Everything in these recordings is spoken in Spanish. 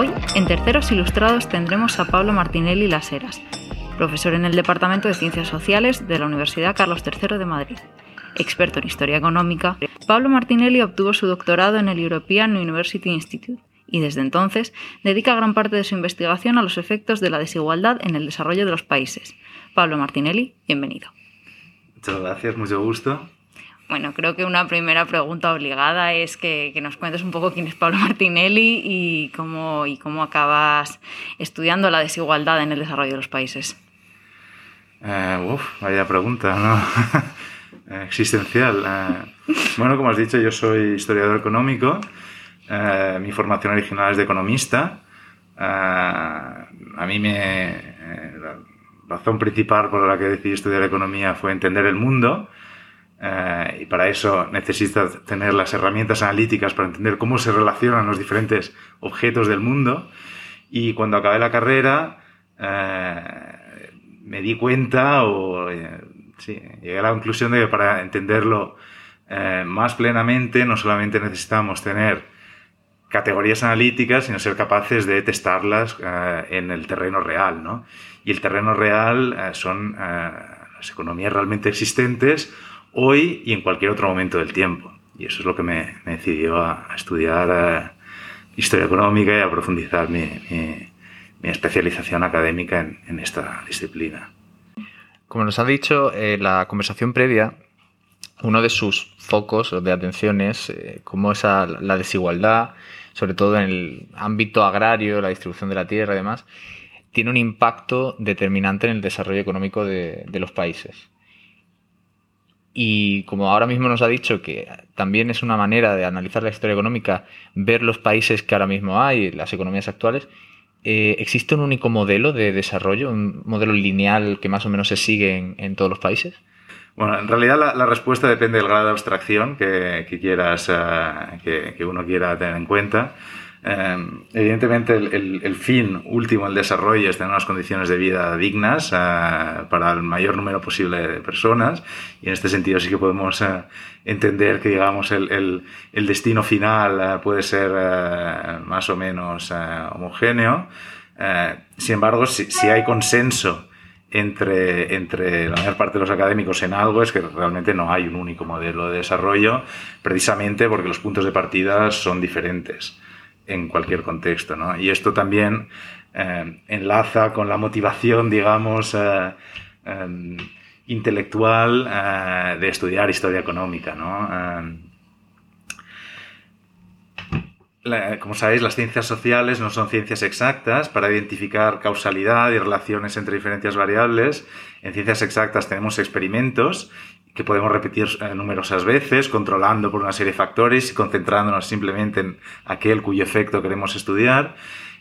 Hoy, en Terceros Ilustrados, tendremos a Pablo Martinelli Las Heras, profesor en el Departamento de Ciencias Sociales de la Universidad Carlos III de Madrid. Experto en historia económica, Pablo Martinelli obtuvo su doctorado en el European University Institute y desde entonces dedica gran parte de su investigación a los efectos de la desigualdad en el desarrollo de los países. Pablo Martinelli, bienvenido. Muchas gracias, mucho gusto. Bueno, creo que una primera pregunta obligada es que, nos cuentes un poco quién es Pablo Martinelli y cómo, y cómo acabas estudiando la desigualdad en el desarrollo de los países. Eh, uf, vaya pregunta, ¿no? Existencial. Eh, bueno, como has dicho, yo soy historiador económico. Eh, mi formación original es de economista. a mí me... la razón principal por la que decidí estudiar economía fue entender el mundo eh, y para eso necesitas tener las herramientas analíticas para entender cómo se relacionan los diferentes objetos del mundo. Y cuando acabé la carrera, eh, me di cuenta o eh, sí, llegué a la conclusión de que para entenderlo más plenamente no solamente necesitamos tener categorías analíticas, sino ser capaces de testarlas en el terreno real. ¿no? Y el terreno real son las economías realmente existentes hoy y en cualquier otro momento del tiempo. Y eso es lo que me, decidió a, estudiar eh, historia económica y a profundizar mi, especialización académica en, esta disciplina. Como nos ha dicho en eh, la conversación previa, uno de sus focos de atención es eh, cómo esa, la desigualdad, sobre todo en el ámbito agrario, la distribución de la tierra y demás, tiene un impacto determinante en el desarrollo económico de los países. Y como ahora mismo nos ha dicho que también es una manera de analizar la historia económica, ver los países que ahora mismo hay, las economías actuales, eh, ¿existe un único modelo de desarrollo, un modelo lineal que más o menos se sigue en, todos los países? Bueno, en realidad la, respuesta depende del grado de abstracción que, quieras, eh, que, uno quiera tener en cuenta. Em, evidentemente, el, fin último del desarrollo es tener unas condiciones de vida dignas eh, para el mayor número posible de personas y en este sentido sí que podemos eh, entender que, digamos, el, destino final eh, puede ser más o menos homogéneo. sin embargo, si, si, hay consenso entre, entre la mayor parte de los académicos en algo es que realmente no hay un único modelo de desarrollo, precisamente porque los puntos de partida son diferentes en cualquier contexto. ¿no? Y esto también eh, enlaza con la motivación, digamos, eh, em, intelectual eh, de estudiar historia económica. ¿no? Como sabéis, las ciencias sociales no son ciencias exactas para identificar causalidad y relaciones entre diferentes variables. En ciencias exactas tenemos experimentos que podemos repetir eh, numerosas veces, controlando por una serie de factores y concentrándonos simplemente en aquel cuyo efecto queremos estudiar.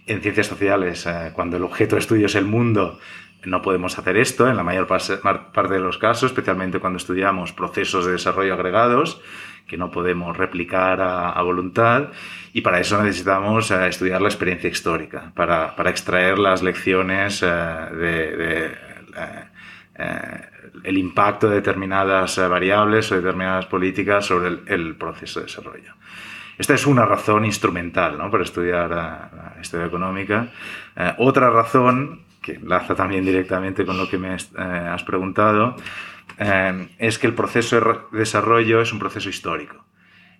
En ciencias sociales, eh, cuando el objeto de estudio es el mundo, no podemos hacer esto en la mayor parte de los casos, especialmente cuando estudiamos procesos de desarrollo agregados que no podemos replicar a, voluntad y para eso necesitamos eh, estudiar la experiencia histórica, para, para extraer las lecciones de, el impacto de determinadas eh, variables o determinadas políticas sobre el, proceso de desarrollo. Esta es una razón instrumental ¿no? para estudiar la, historia económica. Eh, otra razón, que enlaza también directamente con lo que me eh, has preguntado, es que el proceso de desarrollo es un proceso histórico,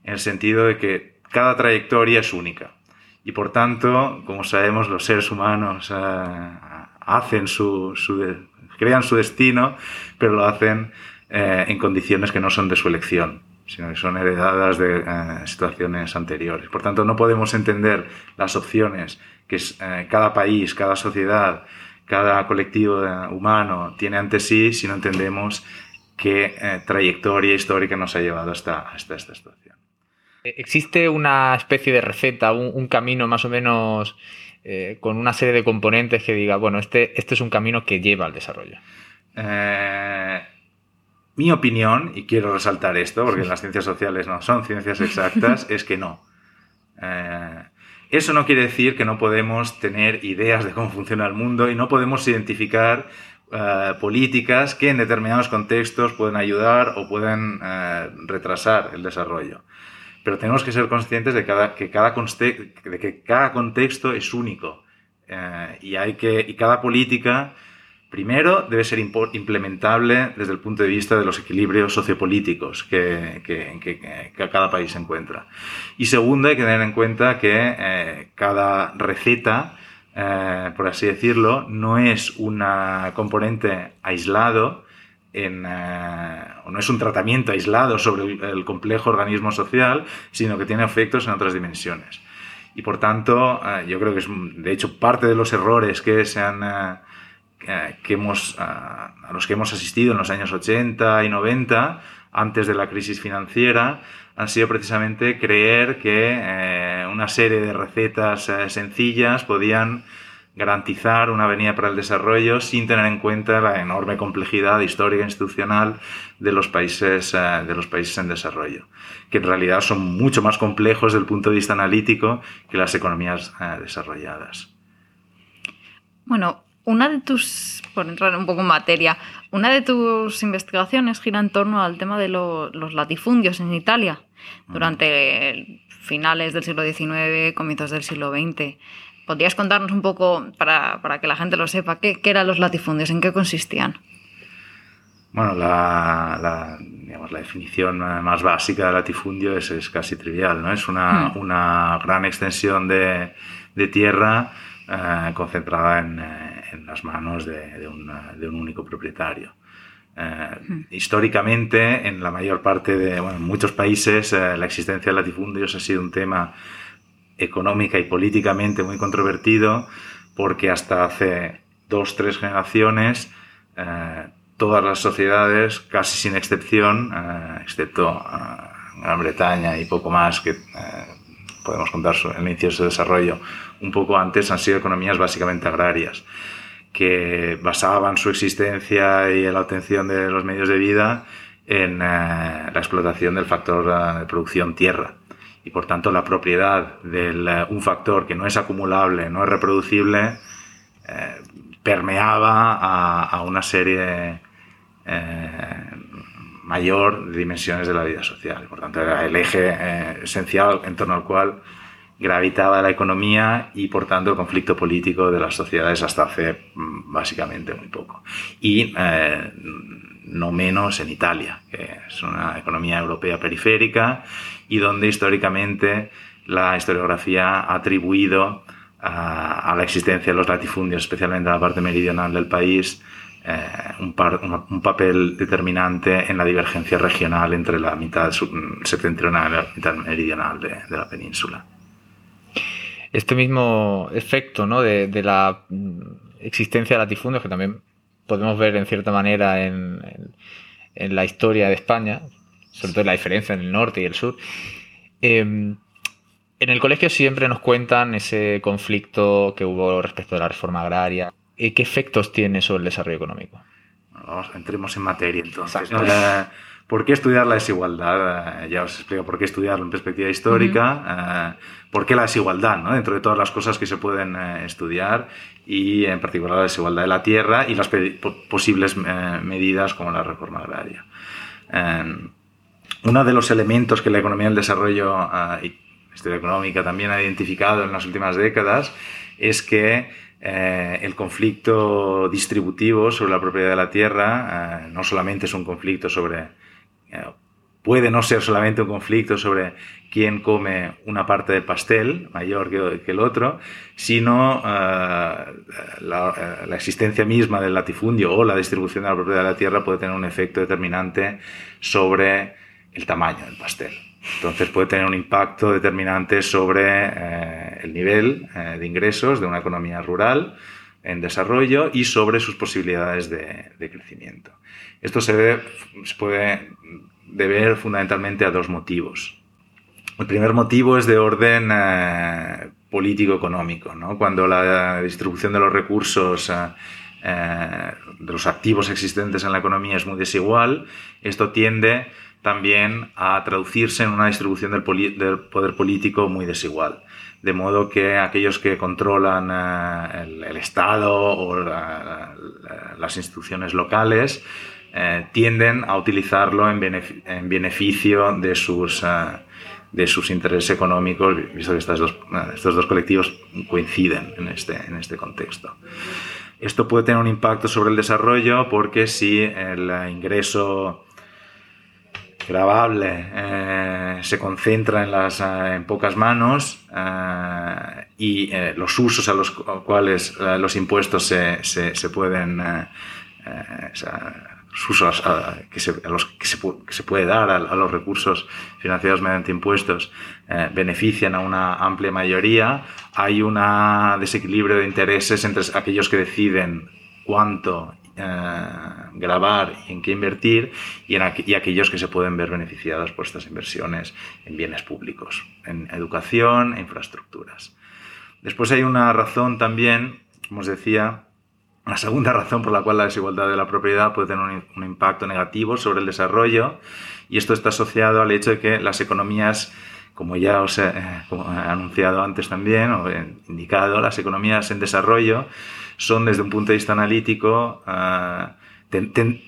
en el sentido de que cada trayectoria es única. Y por tanto, como sabemos, los seres humanos hacen su, su, crean su destino, pero lo hacen eh, en condiciones que no son de su elección, sino que son heredadas de eh, situaciones anteriores. Por tanto, no podemos entender las opciones que eh, cada país, cada sociedad, cada colectivo humano tiene ante sí si no entendemos qué trayectoria histórica nos ha llevado hasta, esta situación. ¿Existe una especie de receta, un camino más o menos eh, con una serie de componentes que diga, bueno, este, este es un camino que lleva al desarrollo? Eh, mi opinión, y quiero resaltar esto, porque las ciencias sociales no son ciencias exactas, es que no. Eh, eso no quiere decir que no podemos tener ideas de cómo funciona el mundo y no podemos identificar políticas que en determinados contextos pueden ayudar o pueden retrasar el desarrollo. Pero tenemos que ser conscientes de, que, cada contexto es único eh, y, hay que, y cada política, primero, debe ser implementable desde el punto de vista de los equilibrios sociopolíticos que, que, que, que cada país encuentra. Y segundo, hay que tener en cuenta que eh, cada receta, eh, por así decirlo, no es un componente aislado, en, no es un tratamiento aislado sobre el, complejo organismo social, sino que tiene efectos en otras dimensiones. Y por tanto, eh, yo creo que es, de hecho, parte de los errores que se eh, que hemos, eh, a los que hemos asistido en los años 80 y 90, antes de la crisis financiera, han sido precisamente creer que una serie de recetas sencillas podían garantizar una avenida para el desarrollo sin tener en cuenta la enorme complejidad histórica e institucional de los países, eh, de los países en desarrollo, que en realidad son mucho más complejos desde el punto de vista analítico que las economías eh, desarrolladas. Bueno, una de tus, por entrar un poco en materia, una de tus investigaciones gira en torno al tema de los latifundios en Italia durante finales del siglo XIX, comienzos del siglo XX. ¿Podrías contarnos un poco, para, para que la gente lo sepa, qué, qué, eran los latifundios, en qué consistían? Bueno, la, la, digamos, la definición más básica de latifundio es, es casi trivial, ¿no? Es una, hmm. una gran extensión de, de tierra eh, concentrada en, eh, en, las manos de, de, un, de un único propietario. Eh, hmm. Históricamente, en la mayor parte de bueno, en muchos países, eh, la existencia de latifundios ha sido un tema económica y políticamente muy controvertido, porque hasta hace dos, tres generaciones, eh, todas las sociedades, casi sin excepción, eh, excepto eh, Gran Bretaña y poco más, que podemos contar el inicio de su desarrollo un poco antes, han sido economías básicamente agrarias, que basaban su existencia y la obtención de los medios de vida en la explotación del factor de producción tierra y por tanto la propiedad de eh, un factor que no es acumulable, no es reproducible, eh, permeaba a, a, una serie eh, mayor de dimensiones de la vida social. Por tanto, era el eje eh, esencial en torno al cual gravitaba la economía y, por tanto, el conflicto político de las sociedades hasta hace mm, básicamente muy poco. Y eh, no menos en Italia, que es una economía europea periférica y donde históricamente la historiografía ha atribuido a, la existencia de los latifundios, especialmente en la parte meridional del país, eh, un, papel determinante en la divergencia regional entre la mitad septentrional y la mitad meridional de, la península. Este mismo efecto ¿no? de, de la existencia de latifundios, que también podemos ver en cierta manera en, en, en la historia de España, sobre todo la diferencia en el norte y el sur. Eh, en el colegio siempre nos cuentan ese conflicto que hubo respecto de la reforma agraria. ¿Qué efectos tiene sobre el desarrollo económico? Bueno, vamos, entremos en materia entonces. ¿no? Eh, ¿Por qué estudiar la desigualdad? Eh, ya os explico por qué estudiarlo en perspectiva histórica. Uh -huh. eh, ¿Por qué la desigualdad? ¿no? Dentro de todas las cosas que se pueden eh, estudiar y en particular la desigualdad de la tierra y las posibles medidas como la reforma agraria. uno de los elementos que la economía del desarrollo y la historia económica también ha identificado en las últimas décadas es que eh, el conflicto distributivo sobre la propiedad de la tierra eh, no solamente es un conflicto sobre, puede no ser solamente un conflicto sobre quién come una parte del pastel mayor que, el otro, sino la, la, existencia misma del latifundio o la distribución de la propiedad de la tierra puede tener un efecto determinante sobre el tamaño del pastel. Entonces puede tener un impacto determinante sobre eh, el nivel eh, de ingresos de una economía rural en desarrollo y sobre sus posibilidades de, crecimiento. Esto se, puede deber fundamentalmente a dos motivos. El primer motivo es de orden eh, político-económico. ¿no? Cuando la distribución de los recursos, eh, eh, de los activos existentes en la economía es muy desigual, esto tiende también a traducirse en una distribución del poder político muy desigual. De modo que aquellos que controlan eh, el, Estado o la, la, las instituciones locales eh, tienden a utilizarlo en, beneficio, en beneficio de sus, eh, de sus intereses económicos, visto que dos, estos dos colectivos coinciden en este, en este contexto. Esto puede tener un impacto sobre el desarrollo porque si el ingreso grabable eh, se concentra en, las, eh, en pocas manos eh, y los usos a los cuales los impuestos se, se, pueden usos a, que se, los que se, que se, puede dar a, los recursos financiados mediante impuestos benefician a una amplia mayoría, hay un desequilibrio de intereses entre aquellos que deciden cuánto grabar y en qué invertir y, en aquellos que se pueden ver beneficiados por estas inversiones en bienes públicos, en educación e infraestructuras. Después hay una razón también, como os decía, la segunda razón por la cual la desigualdad de la propiedad puede tener un, impacto negativo sobre el desarrollo y esto está asociado al hecho de que las economías, como ya os he, eh, he anunciado antes también o he indicado, las economías en desarrollo son desde un punto de vista analítico, ten,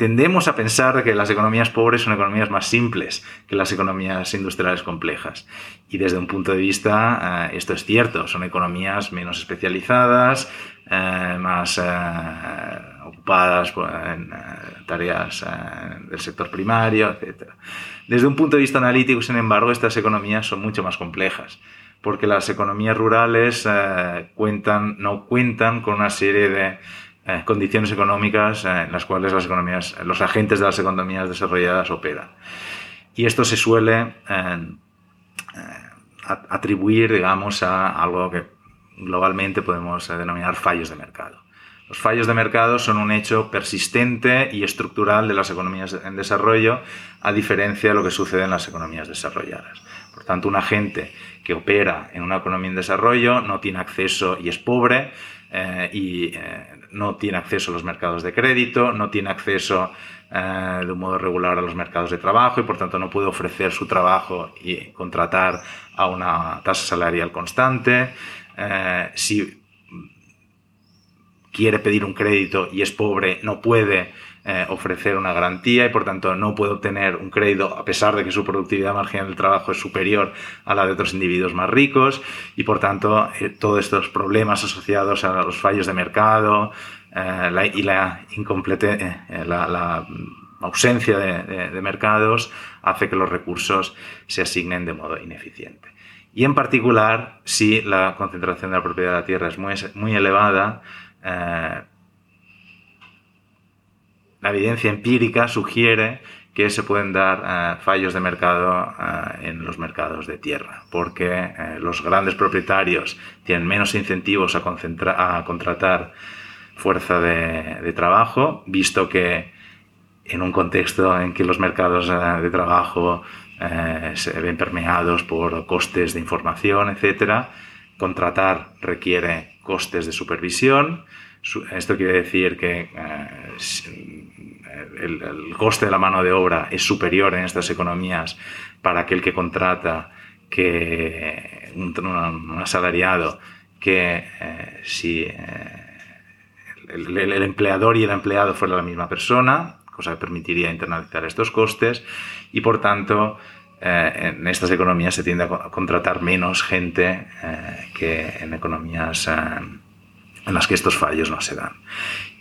tendemos a pensar que las economías pobres son economías más simples que las economías industriales complejas. Y desde un punto de vista, uh, esto es cierto, son economías menos especializadas, uh, más ocupadas en tareas del sector primario, etc. Desde un punto de vista analítico, sin embargo, estas economías son mucho más complejas porque las economías rurales eh, no cuentan con una serie de eh, condiciones económicas eh, en las cuales las economías, los agentes de las economías desarrolladas operan. Y esto se suele atribuir, digamos, a algo que globalmente podemos denominar fallos de mercado. Los fallos de mercado son un hecho persistente y estructural de las economías en desarrollo, a diferencia de lo que sucede en las economías desarrolladas. Por tanto, un agente que opera en una economía en desarrollo no tiene acceso y es pobre eh, y eh, no tiene acceso a los mercados de crédito, no tiene acceso eh, de un modo regular a los mercados de trabajo y por tanto no puede ofrecer su trabajo y contratar a una tasa salarial constante. Eh, si quiere pedir un crédito y es pobre, no puede eh, ofrecer una garantía y por tanto no puede obtener un crédito a pesar de que su productividad marginal del trabajo es superior a la de otros individuos más ricos y por tanto eh, todos estos problemas asociados a los fallos de mercado eh, la, y la, incomplete, eh, la, la ausencia de, de, de, mercados hace que los recursos se asignen de modo ineficiente. Y en particular, si la concentración de la propiedad de la tierra es muy, muy elevada, eh, la evidencia empírica sugiere que se pueden dar eh, fallos de mercado eh, en los mercados de tierra, porque eh, los grandes propietarios tienen menos incentivos a, contratar fuerza de, de, trabajo, visto que en un contexto en que los mercados de trabajo se ven permeados por costes de información, etc., contratar requiere costes de supervisión, esto quiere decir que el, el, coste de la mano de obra es superior en estas economías para aquel que contrata que un, un asalariado que eh, si eh, el, el, el, empleador y el empleado fueran la misma persona, cosa que permitiría internalizar estos costes y por tanto eh, en estas economías se tiende a contratar menos gente que en economías en las que estos fallos no se dan.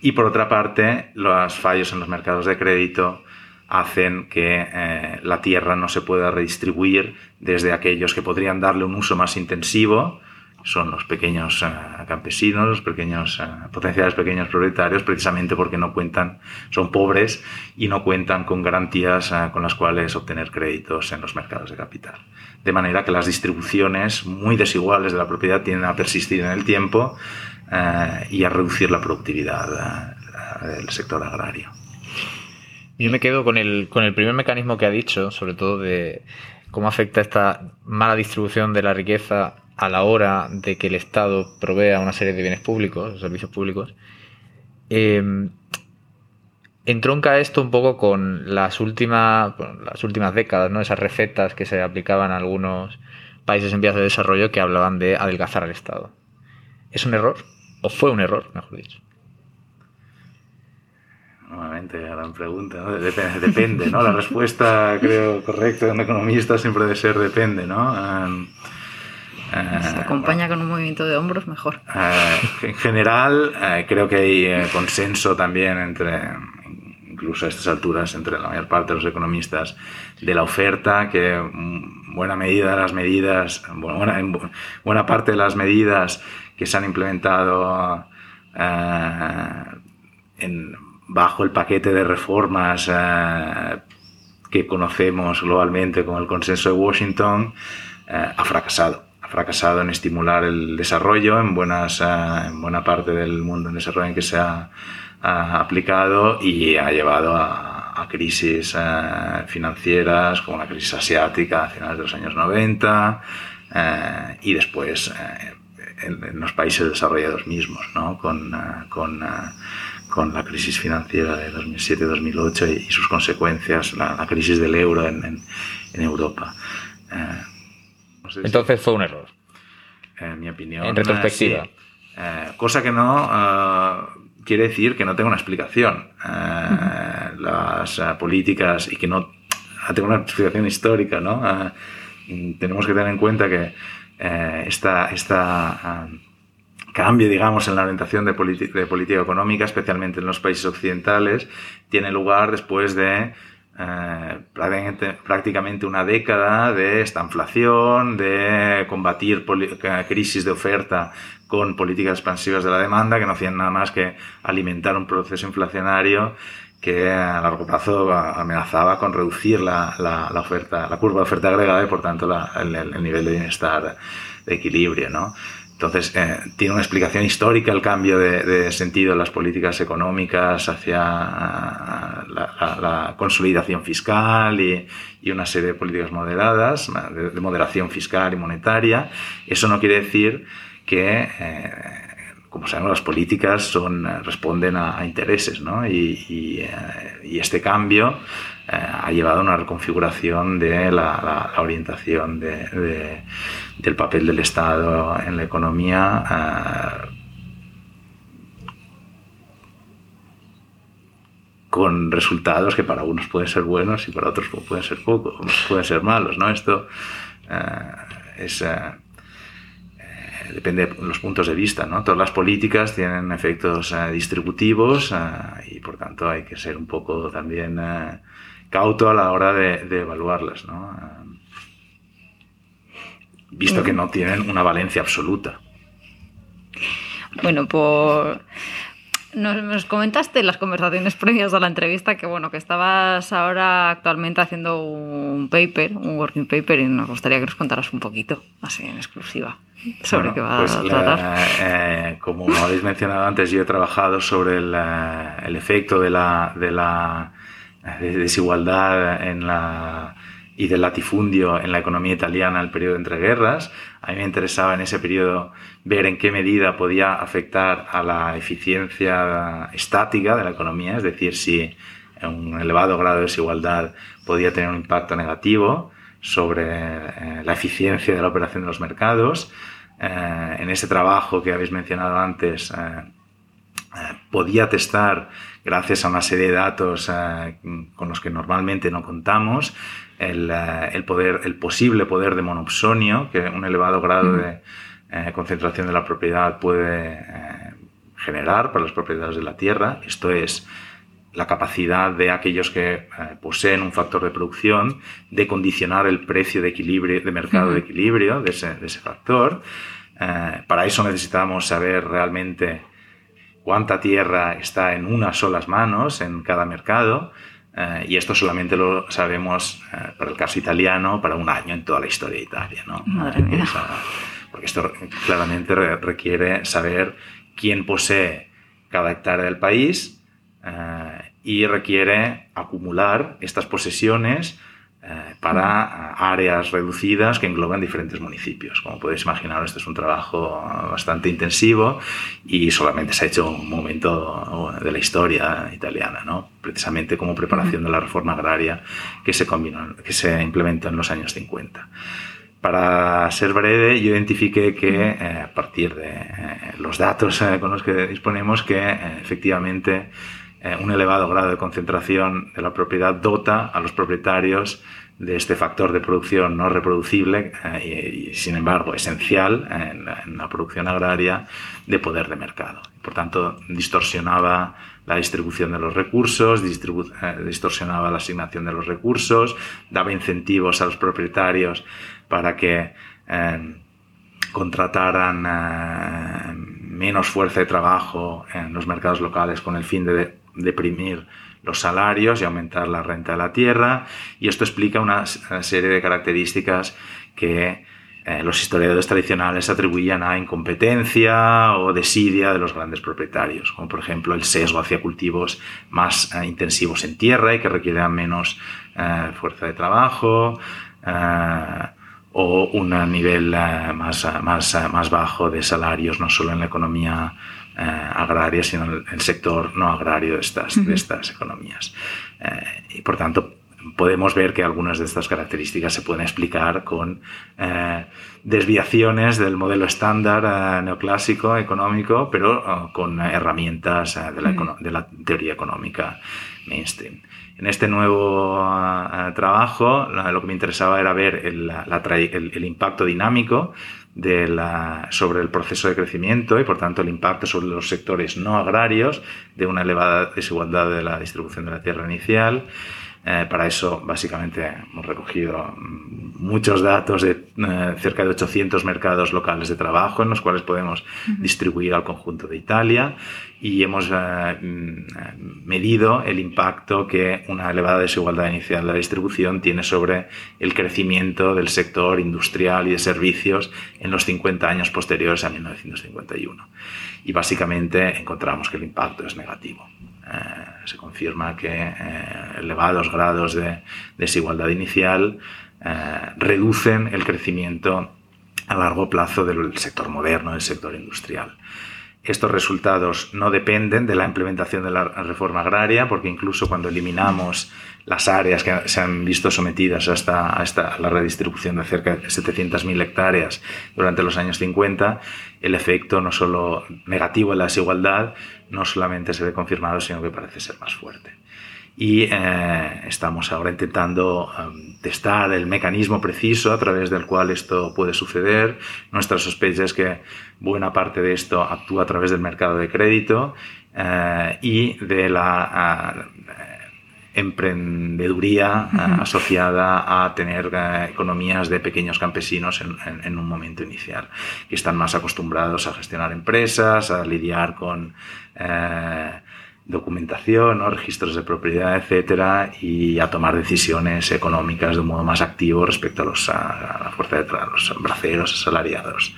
Y por otra parte, los fallos en los mercados de crédito hacen que eh, la tierra no se pueda redistribuir desde aquellos que podrían darle un uso más intensivo, son los pequeños eh, campesinos, los pequeños, eh, potenciales pequeños propietarios, precisamente porque no cuentan, son pobres y no cuentan con garantías eh, con las cuales obtener créditos en los mercados de capital. De manera que las distribuciones muy desiguales de la propiedad tienden a persistir en el tiempo eh, y a reducir la productividad eh, del sector agrario. Yo me quedo con el, con el primer mecanismo que ha dicho, sobre todo de cómo afecta esta mala distribución de la riqueza a la hora de que el Estado provea una serie de bienes públicos, servicios públicos. Eh, entronca esto un poco con las últimas, las últimas décadas, ¿no? esas recetas que se aplicaban a algunos países en vías de desarrollo que hablaban de adelgazar al Estado. ¿Es un error? ¿O fue un error, mejor dicho? nuevamente, gran pregunta, ¿no? Dep- depende, ¿no? La respuesta, creo, correcta de un economista siempre debe ser depende, ¿no? Um, eh, Se acompaña con un movimiento de hombros mejor. eh, en general, eh, creo que hay eh, consenso también entre, incluso a estas alturas, entre la mayor parte de los economistas, de la oferta, que mm, buena medida de las medidas, bu- buena, en bu- buena parte de las medidas que se han implementado eh, bajo el paquete de reformas eh, que conocemos globalmente como el consenso de Washington, eh, ha fracasado. Ha fracasado en estimular el desarrollo en, buenas, en buena parte del mundo en desarrollo en que se ha, aplicado y ha llevado a, a crisis financieras como la crisis asiática a finales de los años 90 eh, y después en, en los países desarrollados mismos, ¿no? con, eh, con, eh, con la crisis financiera de 2007-2008 y, y sus consecuencias, la, la crisis del euro en, en, en Europa. Eh, no sé si- Entonces fue un error. en mi opinión. En retrospectiva. sí. Cosa que no quiere decir que no tenga una explicación. Las políticas y que no tenga una explicación histórica, ¿no? Tenemos que tener en cuenta que eh, esta, esta eh, cambio, digamos, en la orientación de, política económica, especialmente en los países occidentales, tiene lugar después de eh, prácticamente, una década de esta inflación, de combatir eh, crisis de oferta con políticas expansivas de la demanda que no hacían nada más que alimentar un proceso inflacionario que a largo plazo amenazaba con reducir la, la- la oferta, la curva de oferta agregada y por tanto la- el, el nivel de bienestar de equilibrio, ¿no? Entonces, eh, tiene una explicación histórica el cambio de, de sentido en las políticas económicas hacia la, la- la consolidación fiscal y, y una serie de políticas moderadas, de, de moderación fiscal y monetaria. Eso no quiere decir que, eh, como sabemos, las políticas son, eh, responden a, a intereses, ¿no? Y, y, eh, y este cambio eh, ha llevado a una reconfiguración de la, la- la orientación de- de- del papel del Estado en la economía. eh, con resultados que para unos pueden ser buenos y para otros pueden ser poco, pueden ser malos, ¿no? Esto eh, es, eh, depende de los puntos de vista, ¿no? Todas las políticas tienen efectos eh, distributivos eh, y por tanto hay que ser un poco también eh, cauto a la hora de, de evaluarlas, ¿no? Eh, visto que no tienen una valencia absoluta. Bueno, por... Nos, nos comentaste en las conversaciones previas a la entrevista que bueno que estabas ahora actualmente haciendo un paper, un working paper y nos gustaría que nos contaras un poquito, así en exclusiva, sobre Bueno, qué va pues a la- tratar. eh, como habéis mencionado antes, yo he trabajado sobre el, eh, el efecto de la, de la de desigualdad en la, y del latifundio en la economía italiana el periodo entre guerras. A mí me interesaba en ese periodo ver en qué medida podía afectar a la eficiencia estática de la economía, es decir, si un elevado grado de desigualdad podía tener un impacto negativo sobre eh, la eficiencia de la operación de los mercados. Eh, en ese trabajo que habéis mencionado antes, eh, eh, podía testar, gracias a una serie de datos eh, con los que normalmente no contamos, el, eh, el poder, el posible poder de monopsonio que un elevado grado de eh, concentración de la propiedad puede generar para las propiedades de la tierra. Esto es la capacidad de aquellos que poseen un factor de producción de condicionar el precio de equilibrio de mercado de equilibrio de ese, de ese factor. Para eso necesitamos saber realmente cuánta tierra está en unas solas manos en cada mercado. eh, y esto solamente lo sabemos eh, para el caso italiano para un año en toda la historia de Italia. ¿no? Madre mía. O sea, porque esto claramente re- requiere saber quién posee cada hectárea del país eh, y requiere acumular estas posesiones eh, para áreas reducidas que engloban diferentes municipios. Como podéis imaginar, este es un trabajo bastante intensivo y solamente se ha hecho un momento de la historia italiana, ¿no? precisamente como preparación de la reforma agraria que se, combinó, que se implementó en los años 50. Para ser breve, yo identifiqué que eh, a partir de eh, los datos eh, con los que disponemos, que eh, efectivamente eh, un elevado grado de concentración de la propiedad dota a los propietarios de este factor de producción no reproducible y, sin embargo esencial en, la producción agraria de poder de mercado. Por tanto, distorsionaba la distribución de los recursos, distorsionaba la asignación de los recursos, daba incentivos a los propietarios para que contrataran eh, menos fuerza de trabajo en los mercados locales con el fin de deprimir los salarios y aumentar la renta de la tierra. Y esto explica una serie de características que eh, los historiadores tradicionales atribuían a incompetencia o desidia de los grandes propietarios, como por ejemplo el sesgo hacia cultivos más eh, intensivos en tierra y que requieran menos fuerza de trabajo o un nivel eh, más, más, más bajo de salarios, no solo en la economía eh, agraria, sino en el sector no agrario de estas, de estas economías. Eh, y por tanto, podemos ver que algunas de estas características se pueden explicar con desviaciones del modelo estándar neoclásico económico, pero con herramientas de la, de, la, teoría económica mainstream. En este nuevo eh, trabajo lo que me interesaba era ver el, impacto dinámico sobre el proceso de crecimiento y por tanto el impacto sobre los sectores no agrarios de una elevada desigualdad de la distribución de la tierra inicial eh, para eso, básicamente, hemos recogido muchos datos de eh, cerca de 800 mercados locales de trabajo en los cuales podemos distribuir al conjunto de Italia y hemos eh, mm, medido el impacto que una elevada desigualdad inicial de la distribución tiene sobre el crecimiento del sector industrial y de servicios en los 50 años posteriores a 1951. Y básicamente encontramos que el impacto es negativo. Eh, se confirma que eh, elevados grados de desigualdad inicial eh, reducen el crecimiento a largo plazo del sector moderno, del sector industrial. Estos resultados no dependen de la implementación de la reforma agraria, porque incluso cuando eliminamos las áreas que se han visto sometidas hasta, a, la redistribución de cerca de 700.000 hectáreas durante los años 50, el efecto no solo negativo en la desigualdad no solamente se ve confirmado, sino que parece ser más fuerte. Y eh, estamos ahora intentando em, testar el mecanismo preciso a través del cual esto puede suceder. Nuestra sospecha es que buena parte de esto actúa a través del mercado de crédito eh, y de la emprendeduría eh, asociada a tener eh, economías de pequeños campesinos en, un momento inicial, que están más acostumbrados a gestionar empresas, a lidiar con eh, documentación, registros de propiedad, etcétera, y a tomar decisiones económicas de un modo más activo respecto a, los, a la fuerza de los braceros asalariados.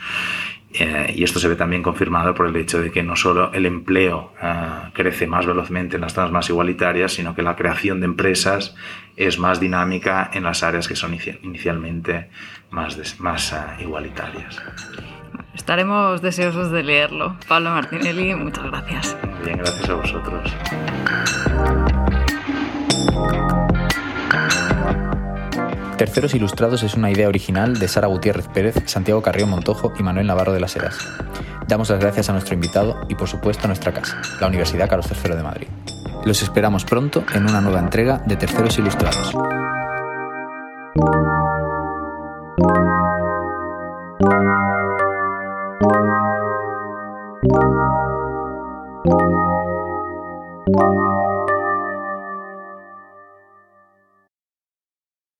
Eh, y esto se ve también confirmado por el hecho de que no solo el empleo eh, crece más velozmente en las zonas más igualitarias, sino que la creación de empresas es más dinámica en las áreas que son inicialmente más, más uh, igualitarias. Estaremos deseosos de leerlo. Pablo Martinelli, muchas gracias. Muy bien, gracias a vosotros. Terceros Ilustrados es una idea original de Sara Gutiérrez Pérez, Santiago Carrió Montojo y Manuel Navarro de las Heras. Damos las gracias a nuestro invitado y por supuesto a nuestra casa, la Universidad Carlos III de Madrid. Los esperamos pronto en una nueva entrega de Terceros Ilustrados.